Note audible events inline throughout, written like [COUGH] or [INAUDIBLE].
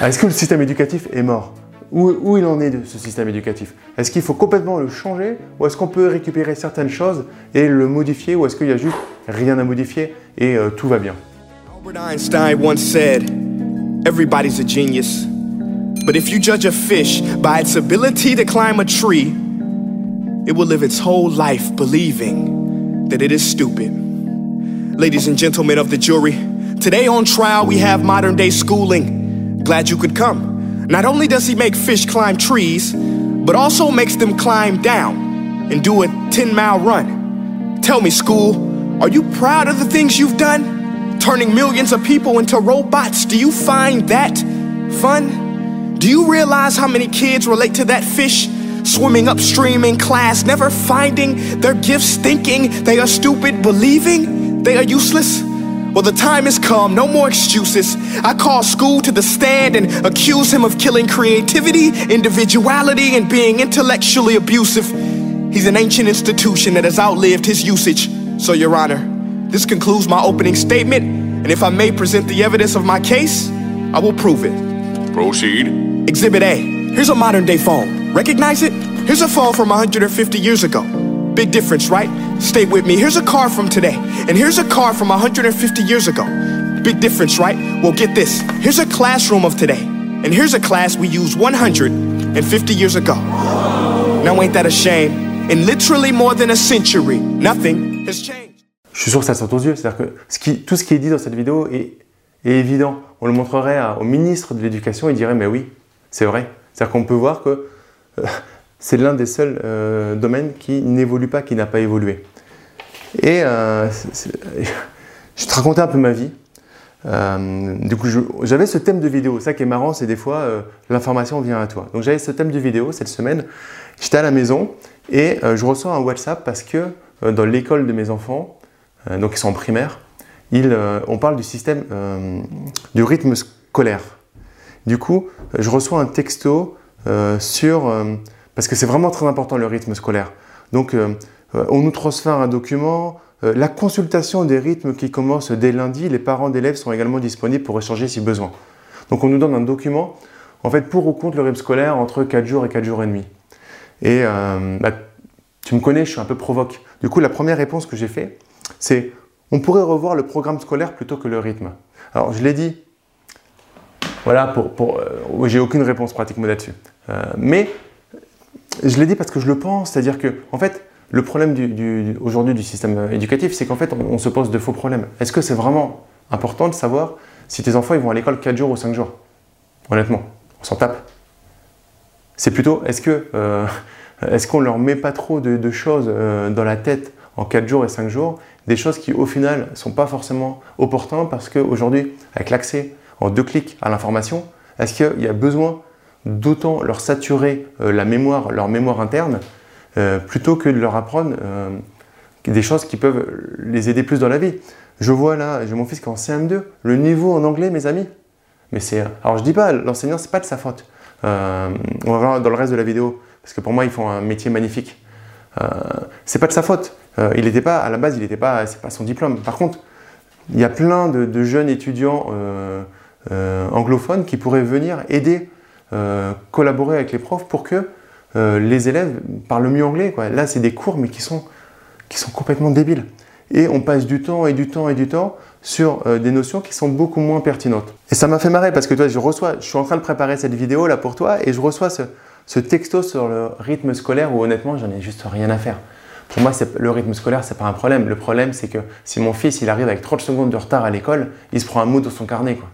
Est-ce que le système éducatif est mort où, où, il en est de ce système éducatif Est-ce qu'il faut complètement le changer ou est-ce qu'on peut récupérer certaines choses et le modifier ou est-ce qu'il y a juste rien à modifier et euh, tout va bien Albert Einstein once said, Everybody's a genius. But if you judge a fish by its ability to climb a tree, it will live its whole life believing that it is stupid. Ladies and gentlemen of the jury, today on trial we have modern day schooling. Glad you could come. Not only does he make fish climb trees, but also makes them climb down and do a 10 mile run. Tell me, school, are you proud of the things you've done? Turning millions of people into robots, do you find that fun? Do you realize how many kids relate to that fish? Swimming upstream in class, never finding their gifts, thinking they are stupid, believing they are useless? Well, the time has come, no more excuses. I call school to the stand and accuse him of killing creativity, individuality, and being intellectually abusive. He's an ancient institution that has outlived his usage. So, Your Honor, this concludes my opening statement, and if I may present the evidence of my case, I will prove it. Proceed. Exhibit A. Here's a modern day phone. Recognize it? Here's a phone from 150 years ago. Big difference, right? Stay with me. Here's a car from today, and here's a car from 150 years ago. Big difference, right? Well, get this. Here's a classroom of today, and here's a class we used 150 years ago. Now, ain't that a shame? In literally more than a century, nothing has changed. Je suis sûr que ça saute aux yeux. C'est-à-dire que ce qui, tout ce qui est dit dans cette vidéo est, est évident. On le montrerait à- au ministre de l'Éducation, il dirait Mais oui, c'est vrai. C'est-à-dire qu'on peut voir que euh, [LAUGHS] c'est l'un des seuls euh, domaines qui n'évolue pas, qui n'a pas évolué. Et euh, [LAUGHS] je te raconter un peu ma vie. Euh, du coup, j'avais ce thème de vidéo. Ça qui est marrant, c'est des fois euh, l'information vient à toi. Donc j'avais ce thème de vidéo cette semaine. J'étais à la maison et euh, je reçois un WhatsApp parce que dans l'école de mes enfants, donc ils sont en primaire, on parle du système du rythme scolaire. Du coup, je reçois un texto sur parce que c'est vraiment très important le rythme scolaire. Donc, on nous transfère un document. euh, la consultation des rythmes qui commence dès lundi, les parents d'élèves sont également disponibles pour échanger si besoin. Donc, on nous donne un document, en fait, pour ou contre le rythme scolaire entre 4 jours et 4 jours et demi. Et euh, bah, tu me connais, je suis un peu provoque. Du coup, la première réponse que j'ai fait, c'est on pourrait revoir le programme scolaire plutôt que le rythme. Alors, je l'ai dit, voilà, pour, pour, euh, j'ai aucune réponse pratiquement là-dessus. Euh, mais je l'ai dit parce que je le pense, c'est-à-dire que, en fait, le problème aujourd'hui du système éducatif, c'est qu'en fait, on, se pose de faux problèmes. Est-ce que c'est vraiment important de savoir si tes enfants vont à l'école 4 jours ou 5 jours? Honnêtement, on s'en tape. C'est plutôt, est-ce que euh, [LAUGHS] est-ce leur met pas trop de, choses euh, dans la tête en 4 jours et 5 jours, des choses qui au final sont pas forcément opportunes parce qu'aujourd'hui, avec l'accès en deux clics à l'information, est-ce qu'il y a besoin d'autant leur saturer euh, la mémoire, leur mémoire interne, euh, plutôt que de leur apprendre euh, des choses qui peuvent les aider plus dans la vie Je vois là, j'ai mon fils qui est en CM2, le niveau en anglais, mes amis. Mais c'est, alors je dis pas, l'enseignant c'est pas de sa faute. Euh, on va voir dans le reste de la vidéo, parce que pour moi ils font un métier magnifique. C'est pas de sa faute. Il n'était pas à la base, il n'était pas, c'est pas son diplôme. Par contre, il y a plein de, jeunes étudiants anglophones qui pourraient venir aider, collaborer avec les profs pour que les élèves parlent mieux anglais. Là, c'est des cours, mais qui sont, qui sont complètement débiles. Et on passe du temps et du temps et du temps sur euh, des notions qui sont beaucoup moins pertinentes. Et ça m'a fait marrer parce que toi, je reçois, je suis en train de préparer cette vidéo là pour toi et je reçois ce, texto sur le rythme scolaire où honnêtement, j'en ai juste rien à faire. Pour moi, le rythme scolaire, c'est pas un problème. Le problème, c'est que si mon fils il arrive avec 30 secondes de retard à l'école, il se prend un mot dans son carnet. Quoi.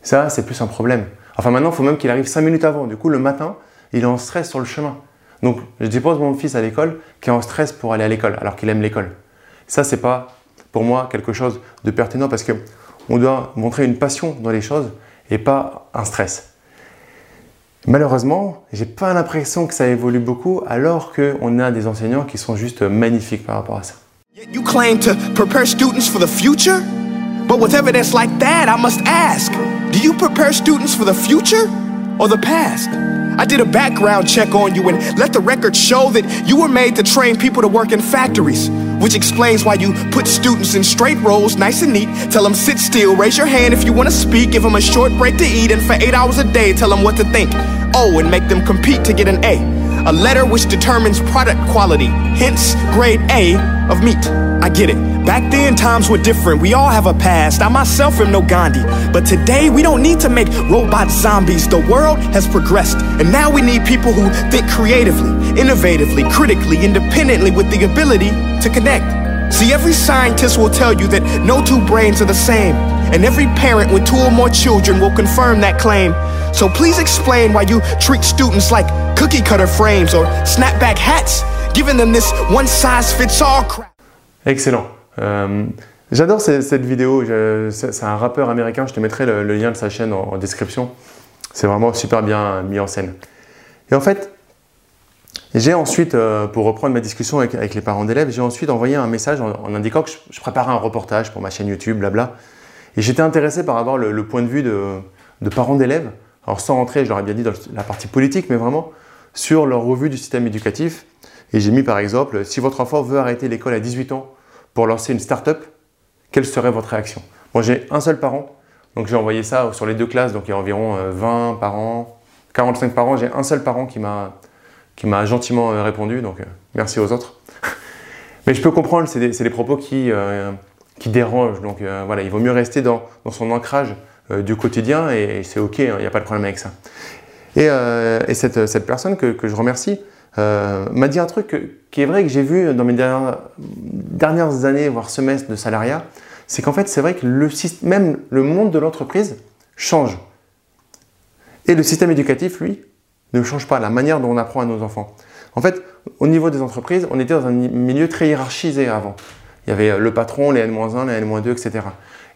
Ça, c'est plus un problème. Enfin, maintenant, il faut même qu'il arrive 5 minutes avant. Du coup, le matin, il est en stress sur le chemin. Donc, je dépose mon fils à l'école qui est en stress pour aller à l'école, alors qu'il aime l'école. Ça, c'est pas, pour moi, quelque chose de pertinent parce que on doit montrer une passion dans les choses et pas un stress. Malheureusement, j'ai pas l'impression que ça évolue beaucoup, alors qu'on a des enseignants qui sont juste magnifiques par rapport à ça. You claim to prepare students for the future? But with evidence like that, I must ask do you prepare students for the future or the past? I did a background check on you and let the record show that you were made to train people to work in factories, Which explains why you put students in straight rows, nice and neat. Tell them sit still, raise your hand if you want to speak. Give them a short break to eat, and for eight hours a day, tell them what to think. Oh, and make them compete to get an A. A letter which determines product quality, hence grade A of meat. I get it. Back then, times were different. We all have a past. I myself am no Gandhi. But today, we don't need to make robot zombies. The world has progressed. And now we need people who think creatively, innovatively, critically, independently, with the ability to connect. See, every scientist will tell you that no two brains are the same. And every parent with two or more children will confirm that claim. So please explain why you treat students like cookie cutter frames or snapback hats, giving them this one size fits all crap. Excellent. Euh, J'adore cette, vidéo. C'est un rappeur américain. Je te mettrai le, lien de sa chaîne en, description. C'est vraiment super bien mis en scène. Et en fait, j'ai ensuite, euh, pour reprendre ma discussion avec, les parents d'élèves, j'ai ensuite envoyé un message en, indiquant que je, préparais un reportage pour ma chaîne YouTube, blabla. Et j'étais intéressé par avoir le, point de vue de parents d'élèves. Alors sans rentrer, je leur ai bien dit dans la partie politique, mais vraiment sur leur revue du système éducatif. Et j'ai mis par exemple, si votre enfant veut arrêter l'école à 18 ans pour lancer une start-up, quelle serait votre réaction? Moi j'ai un seul parent, donc j'ai envoyé ça sur les deux classes, donc il y a environ 20 parents, 45 parents, j'ai un seul parent qui m'a gentiment euh, répondu, donc euh, merci aux autres. [LAUGHS] Mais je peux comprendre, c'est des, propos qui, euh, dérangent, donc euh, voilà, il vaut mieux rester dans, son ancrage euh, du quotidien et, c'est ok, il hein, n'y a pas de problème avec ça. Et, euh, et cette, personne que, je remercie m'a dit un truc qui est vrai que j'ai vu dans mes dernières, années, voire semestres de salariat, c'est qu'en fait c'est vrai que même le monde de l'entreprise change. Et le système éducatif, lui, ne change pas la manière dont on apprend à nos enfants. En fait, au niveau des entreprises, on était dans un milieu très hiérarchisé avant. Il y avait le patron, les N-1, les N-2, etc.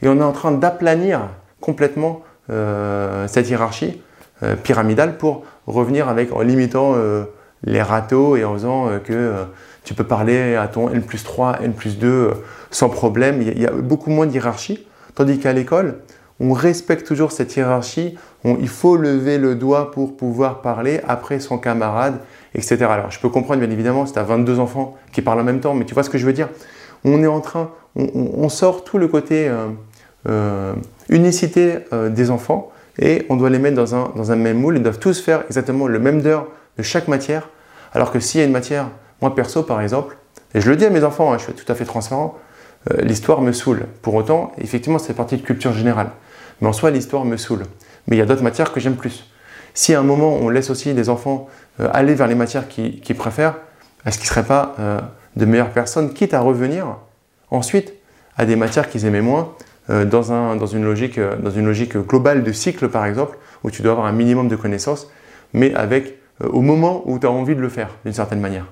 Et on est en train d'aplanir complètement euh, cette hiérarchie euh, pyramidale pour revenir avec, en limitant euh, les râteaux et en faisant que tu peux parler à ton N plus 3, N plus 2 euh, sans problème. Il y, a, beaucoup moins de hiérarchie. Tandis qu'à l'école, on respecte toujours cette hiérarchie. Il faut lever le doigt pour pouvoir parler après son camarade, etc. Alors, je peux comprendre, bien évidemment, si tu as 22 enfants qui parlent en même temps, mais tu vois ce que je veux dire On est en train, on, sort tout le côté unicité euh, des enfants et on doit les mettre dans un, dans un même moule. Ils doivent tous faire exactement le même d'heure de chaque matière. Alors que s'il y a une matière, moi perso par exemple, et je le dis à mes enfants, hein, je suis tout à fait transparent, euh, l'histoire me saoule. Pour autant, effectivement, c'est partie de culture générale. Mais en soi, l'histoire me saoule. Mais il y a d'autres matières que j'aime plus. Si à un moment, on laisse aussi les enfants euh, aller vers les matières qu'ils qui préfèrent, est-ce qu'ils ne seraient pas euh, de meilleures personnes, quitte à revenir ensuite à des matières qu'ils aimaient moins, euh, dans, un, dans, une logique, euh, dans une logique globale de cycle, par exemple, où tu dois avoir un minimum de connaissances, mais avec euh, au moment où tu as envie de le faire, d'une certaine manière.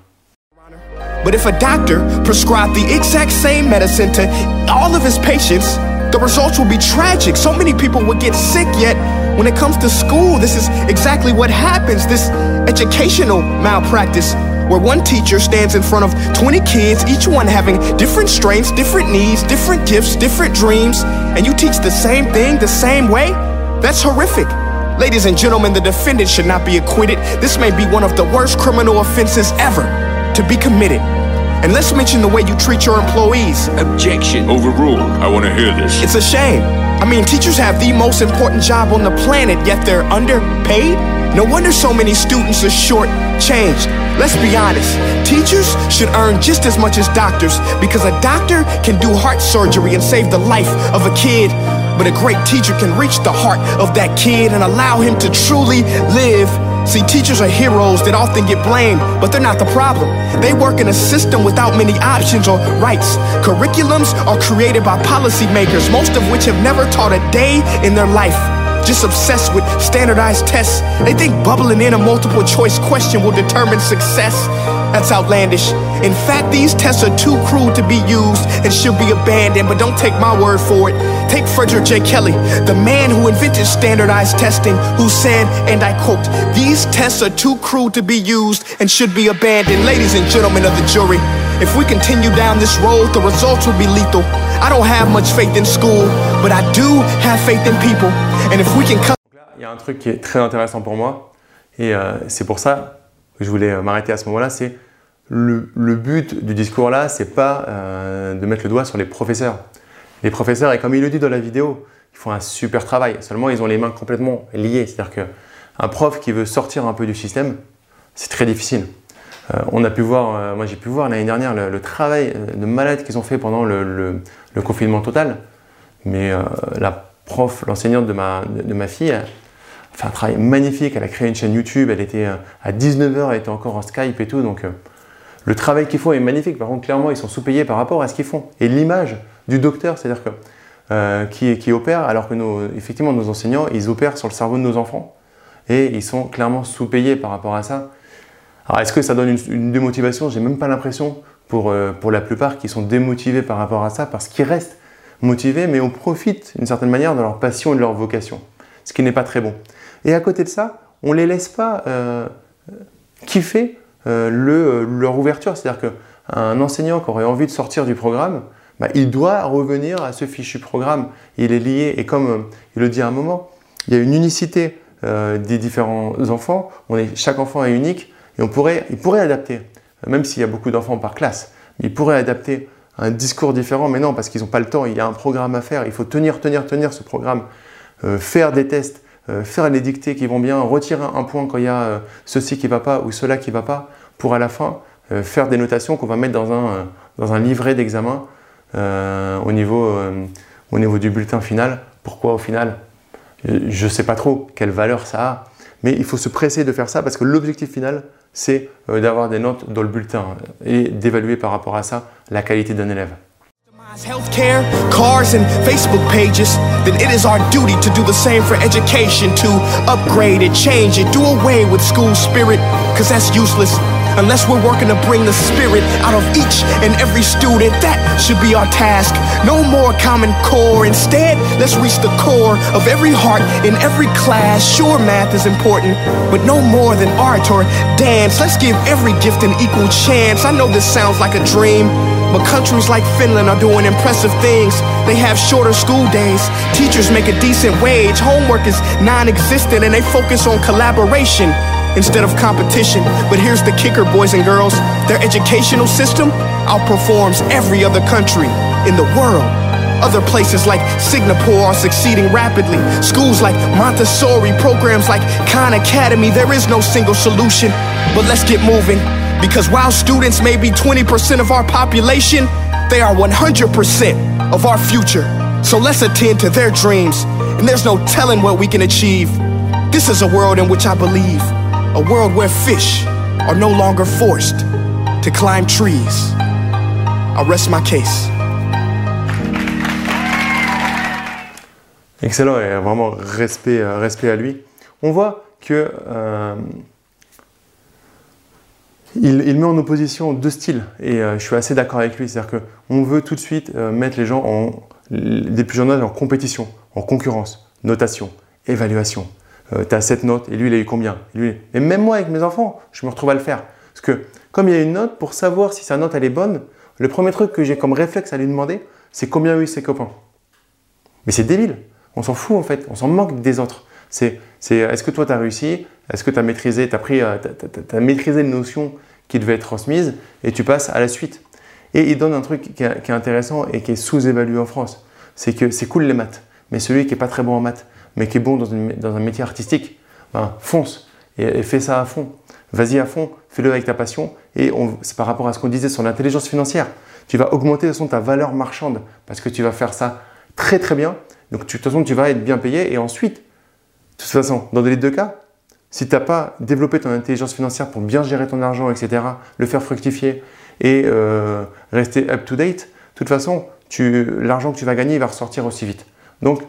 But if a doctor prescribed the exact same medicine to all of his patients, the results will be tragic. So many people would get sick, yet when it comes to school, this is exactly what happens this educational malpractice. Where one teacher stands in front of 20 kids, each one having different strengths, different needs, different gifts, different dreams, and you teach the same thing the same way? That's horrific. Ladies and gentlemen, the defendant should not be acquitted. This may be one of the worst criminal offenses ever to be committed. And let's mention the way you treat your employees. Objection. Overruled. I want to hear this. It's a shame. I mean, teachers have the most important job on the planet, yet they're underpaid? No wonder so many students are short-changed. Let's be honest. Teachers should earn just as much as doctors because a doctor can do heart surgery and save the life of a kid. But a great teacher can reach the heart of that kid and allow him to truly live See, teachers are heroes that often get blamed, but they're not the problem. They work in a system without many options or rights. Curriculums are created by policymakers, most of which have never taught a day in their life. Just obsessed with standardized tests. They think bubbling in a multiple choice question will determine success. That's outlandish. In fact, these tests are too crude to be used and should be abandoned, but don't take my word for it. Take Frederick J. Kelly, the man who invented standardized testing, who said, and I quote, These tests are too crude to be used and should be abandoned. Ladies and gentlemen of the jury, if we continue down this road, the results will be lethal. I don't have much faith in school, but I do have faith in people. And if we can cut. Il y a un truc qui est très intéressant pour moi, et euh, c'est pour ça que je voulais m'arrêter à ce moment-là, c'est le, but du discours là, c'est pas euh, de mettre le doigt sur les professeurs. Les professeurs, et comme il le dit dans la vidéo, ils font un super travail. Seulement, ils ont les mains complètement liées. C'est-à-dire qu'un prof qui veut sortir un peu du système, c'est très difficile. Euh, on a pu voir, euh, moi j'ai pu voir l'année dernière le, travail de malade qu'ils ont fait pendant le, confinement total. Mais la prof, l'enseignante de ma, de, ma fille, un travail magnifique. Elle a créé une chaîne YouTube. Elle était à 19h, elle était encore en Skype et tout. Donc, le travail qu'ils font est magnifique. Par contre, clairement, ils sont sous-payés par rapport à ce qu'ils font. Et l'image du docteur, c'est-à-dire que euh, qui, opère, alors que nos, effectivement nos enseignants, ils opèrent sur le cerveau de nos enfants et ils sont clairement sous-payés par rapport à ça. Alors est-ce que ça donne une, une démotivation? J'ai même pas l'impression pour, euh, pour la plupart qui sont démotivés par rapport à ça parce qu'ils restent motivés, mais on profite d'une certaine manière de leur passion et de leur vocation, ce qui n'est pas très bon. Et à côté de ça, on les laisse pas euh, kiffer euh, le, leur ouverture. C'est-à-dire qu'un enseignant qui aurait envie de sortir du programme, bah, il doit revenir à ce fichu programme. Il est lié, et comme euh, il le dit à un moment, il y a une unicité des différents enfants. Chaque enfant est unique et on pourrait, il pourrait adapter, même s'il y a beaucoup d'enfants par classe, il pourrait adapter un discours différent, mais non, parce qu'ils n'ont pas le temps, il y a un programme à faire, il faut tenir, tenir, tenir ce programme, faire des tests, faire les dictées qui vont bien, retirer un point quand il y a euh, ceci qui ne va pas ou cela qui ne va pas, pour à la fin euh, faire des notations qu'on va mettre dans un, dans un livret d'examen au, niveau, au niveau du bulletin final. Pourquoi au final? Je ne sais pas trop quelle valeur ça a, mais il faut se presser de faire ça parce que l'objectif final, c'est d'avoir des notes dans le bulletin et d'évaluer par rapport à ça la qualité d'un élève. Healthcare, cars, and Facebook pages, then it is our duty to do the same for education, to upgrade it, change it, do away with school spirit, cause that's useless. Unless we're working to bring the spirit out of each and every student, that should be our task. No more common core. Instead, let's reach the core of every heart in every class. Sure, math is important, but no more than art or dance. Let's give every gift an equal chance. I know this sounds like a dream. But countries like Finland are doing impressive things. They have shorter school days, teachers make a decent wage, homework is non existent, and they focus on collaboration instead of competition. But here's the kicker, boys and girls their educational system outperforms every other country in the world. Other places like Singapore are succeeding rapidly. Schools like Montessori, programs like Khan Academy, there is no single solution. But let's get moving. Because while students may be 20% of our population, they are 100% of our future. So let's attend to their dreams, and there's no telling what we can achieve. This is a world in which I believe, a world where fish are no longer forced to climb trees. I rest my case. Excellent et vraiment respect, euh, respect à lui. On voit que euh, il, met en opposition deux styles et euh, je suis assez d'accord avec lui. C'est-à-dire qu'on veut tout de suite euh, mettre les gens en, des plus jeunes en compétition, en concurrence, notation, évaluation. Euh, tu as cette note et lui il a eu combien? Et même moi avec mes enfants, je me retrouve à le faire. Parce que comme il y a une note, pour savoir si sa note elle est bonne, le premier truc que j'ai comme réflexe à lui demander, c'est combien ont eu ses copains. Mais c'est débile. On s'en fout en fait, on s'en manque des autres. C'est est-ce que toi tu as réussi? Est-ce que tu as maîtrisé, as pris, euh, as, maîtrisé les notions qui devaient être transmises et tu passes à la suite? Et il donne un truc qui est, intéressant et qui est sous-évalué en France. C'est que c'est cool les maths, mais celui qui est pas très bon en maths, mais qui est bon dans, un métier artistique, ben, fonce et, fais ça à fond. Vas-y à fond, fais-le avec ta passion. Et c'est par rapport à ce qu'on disait sur l'intelligence financière. Tu vas augmenter de toute façon ta valeur marchande parce que tu vas faire ça très très bien. Donc de toute façon, tu vas être bien payé et ensuite de toute façon, dans les deux cas, si tu n'as pas développé ton intelligence financière pour bien gérer ton argent, etc., le faire fructifier et euh, rester up-to-date, de toute façon, l'argent que tu vas gagner va ressortir aussi vite. Donc,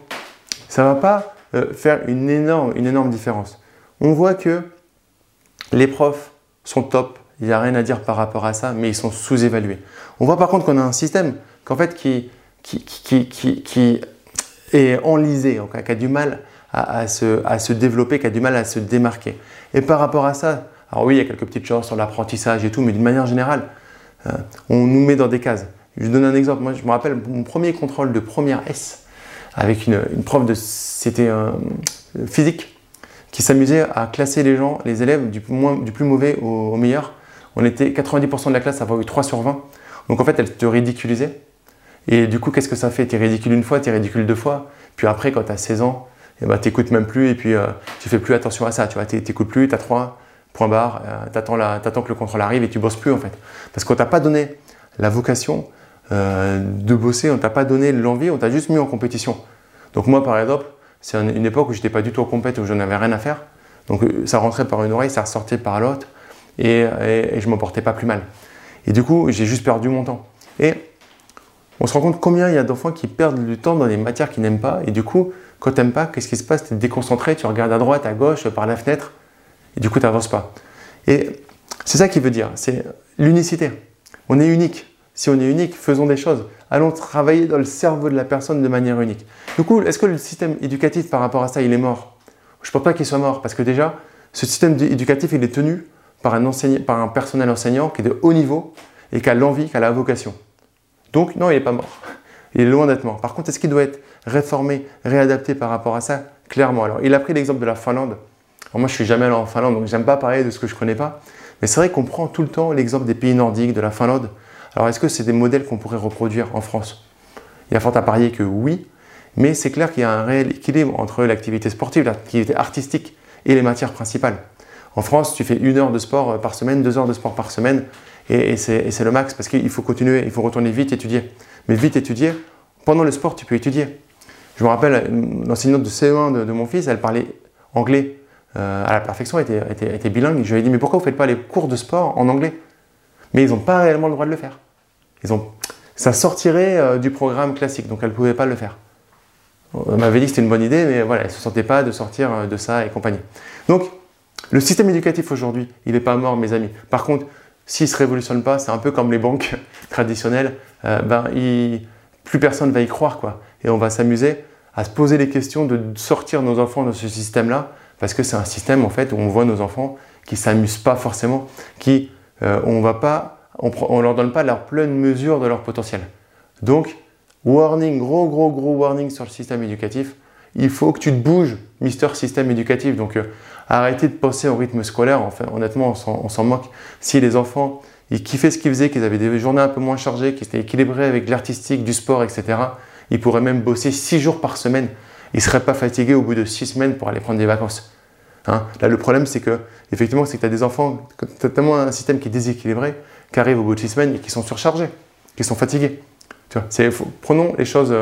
ça ne va pas euh, faire une énorme, une énorme différence. On voit que les profs sont top, il n'y a rien à dire par rapport à ça, mais ils sont sous-évalués. On voit par contre qu'on a un système fait, qui, qui, est enlisé, qui a du mal à, se, développer, qui a du mal à se démarquer. Et par rapport à ça, alors oui, il y a quelques petites choses sur l'apprentissage et tout, mais d'une manière générale, euh, on nous met dans des cases. Je vous donne un exemple. Moi, je me rappelle mon premier contrôle de première S avec une, prof de c'était physique qui s'amusait à classer les gens, les élèves du, moins, du plus mauvais au, meilleur on était 90% de la classe à avoir eu 3 sur 20. Donc en fait, elle te ridiculisait. Et du coup, qu'est-ce que ça fait? Tu es ridicule une fois, tu es ridicule deux fois. Puis après, quand tu as 16 ans, eh ben, tu n'écoutes même plus et puis euh, tu fais plus attention à ça. Tu n'écoutes plus, tu as 3 points barres, euh, tu attends, que le contrôle arrive et tu bosses plus en fait. Parce qu'on t'a pas donné la vocation euh, de bosser, on t'a pas donné l'envie, on t'a juste mis en compétition. Donc moi, par exemple, c'est une époque où j'étais pas du tout en compétition, où je n'avais rien à faire. Donc ça rentrait par une oreille, ça ressortait par l'autre et, et, et je m'en portais pas plus mal. Et du coup, j'ai juste perdu mon temps. Et on se rend compte combien il y a d'enfants qui perdent du temps dans des matières qu'ils n'aiment pas. Et du coup, quand tu n'aimes pas, qu'est-ce qui se passe? Tu es déconcentré, tu regardes à droite, à gauche, par la fenêtre, et du coup, tu n'avances pas. Et c'est ça qui veut dire, c'est l'unicité. On est unique. Si on est unique, faisons des choses. Allons travailler dans le cerveau de la personne de manière unique. Du coup, est-ce que le système éducatif par rapport à ça, il est mort? Je ne pense pas qu'il soit mort, parce que déjà, ce système éducatif, il est tenu par un, par un personnel enseignant qui est de haut niveau et qui a l'envie, qui a la vocation. Donc, non, il n'est pas mort. Il est loin d'être mort. Par contre, est-ce qu'il doit être réformé, réadapté par rapport à ça Clairement. Alors, il a pris l'exemple de la Finlande. Alors, moi, je suis jamais allé en Finlande, donc j'aime pas parler de ce que je connais pas. Mais c'est vrai qu'on prend tout le temps l'exemple des pays nordiques, de la Finlande. Alors, est-ce que c'est des modèles qu'on pourrait reproduire en France? Il y a fort à parier que oui, mais c'est clair qu'il y a un réel équilibre entre l'activité sportive, l'activité artistique et les matières principales. En France, tu fais une heure de sport par semaine, deux heures de sport par semaine, et, c'est le max parce qu'il faut continuer, il faut retourner vite étudier. Mais vite étudier, pendant le sport, tu peux étudier. Je me rappelle, l'enseignante de CE1 de, mon fils, elle parlait anglais euh, à la perfection, elle était, bilingue. je lui ai dit, mais pourquoi vous ne faites pas les cours de sport en anglais? Mais ils n'ont pas réellement le droit de le faire. Ils ont, ça sortirait euh, du programme classique, donc elle ne pouvait pas le faire. Elle m'avait dit que c'était une bonne idée, mais voilà, elle ne se sentait pas de sortir euh, de ça et compagnie. Donc, le système éducatif aujourd'hui, il n'est pas mort, mes amis. Par contre, s'il ne se révolutionne pas, c'est un peu comme les banques [LAUGHS] traditionnelles, euh, ben, plus personne ne va y croire. Quoi. Et on va s'amuser à se poser les questions de sortir nos enfants de ce système-là, parce que c'est un système en fait où on voit nos enfants qui s'amusent pas forcément, qui euh, on va pas, on leur donne pas leur pleine mesure de leur potentiel. Donc, warning, gros gros gros warning sur le système éducatif. Il faut que tu te bouges, Mister Système Éducatif. Donc, euh, arrêtez de penser au rythme scolaire. Honnêtement, on s'en moque. Si les enfants, ils kiffaient ce qu'ils faisaient, qu'ils avaient des journées un peu moins chargées, qu'ils étaient équilibrés avec l'artistique, du sport, etc., ils pourraient même bosser six jours par semaine. Ils ne seraient pas fatigués au bout de six semaines pour aller prendre des vacances. Hein Là, le problème, c'est que, effectivement, c'est que tu as des enfants, tu as tellement un système qui est déséquilibré, qui arrive au bout de six semaines et qui sont surchargés, qui sont fatigués. Tu vois, prenons les choses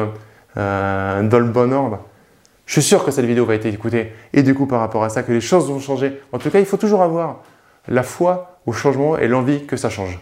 euh, dans le bon ordre. Je suis sûr que cette vidéo va être écoutée et du coup par rapport à ça que les choses vont changer. En tout cas, il faut toujours avoir la foi au changement et l'envie que ça change.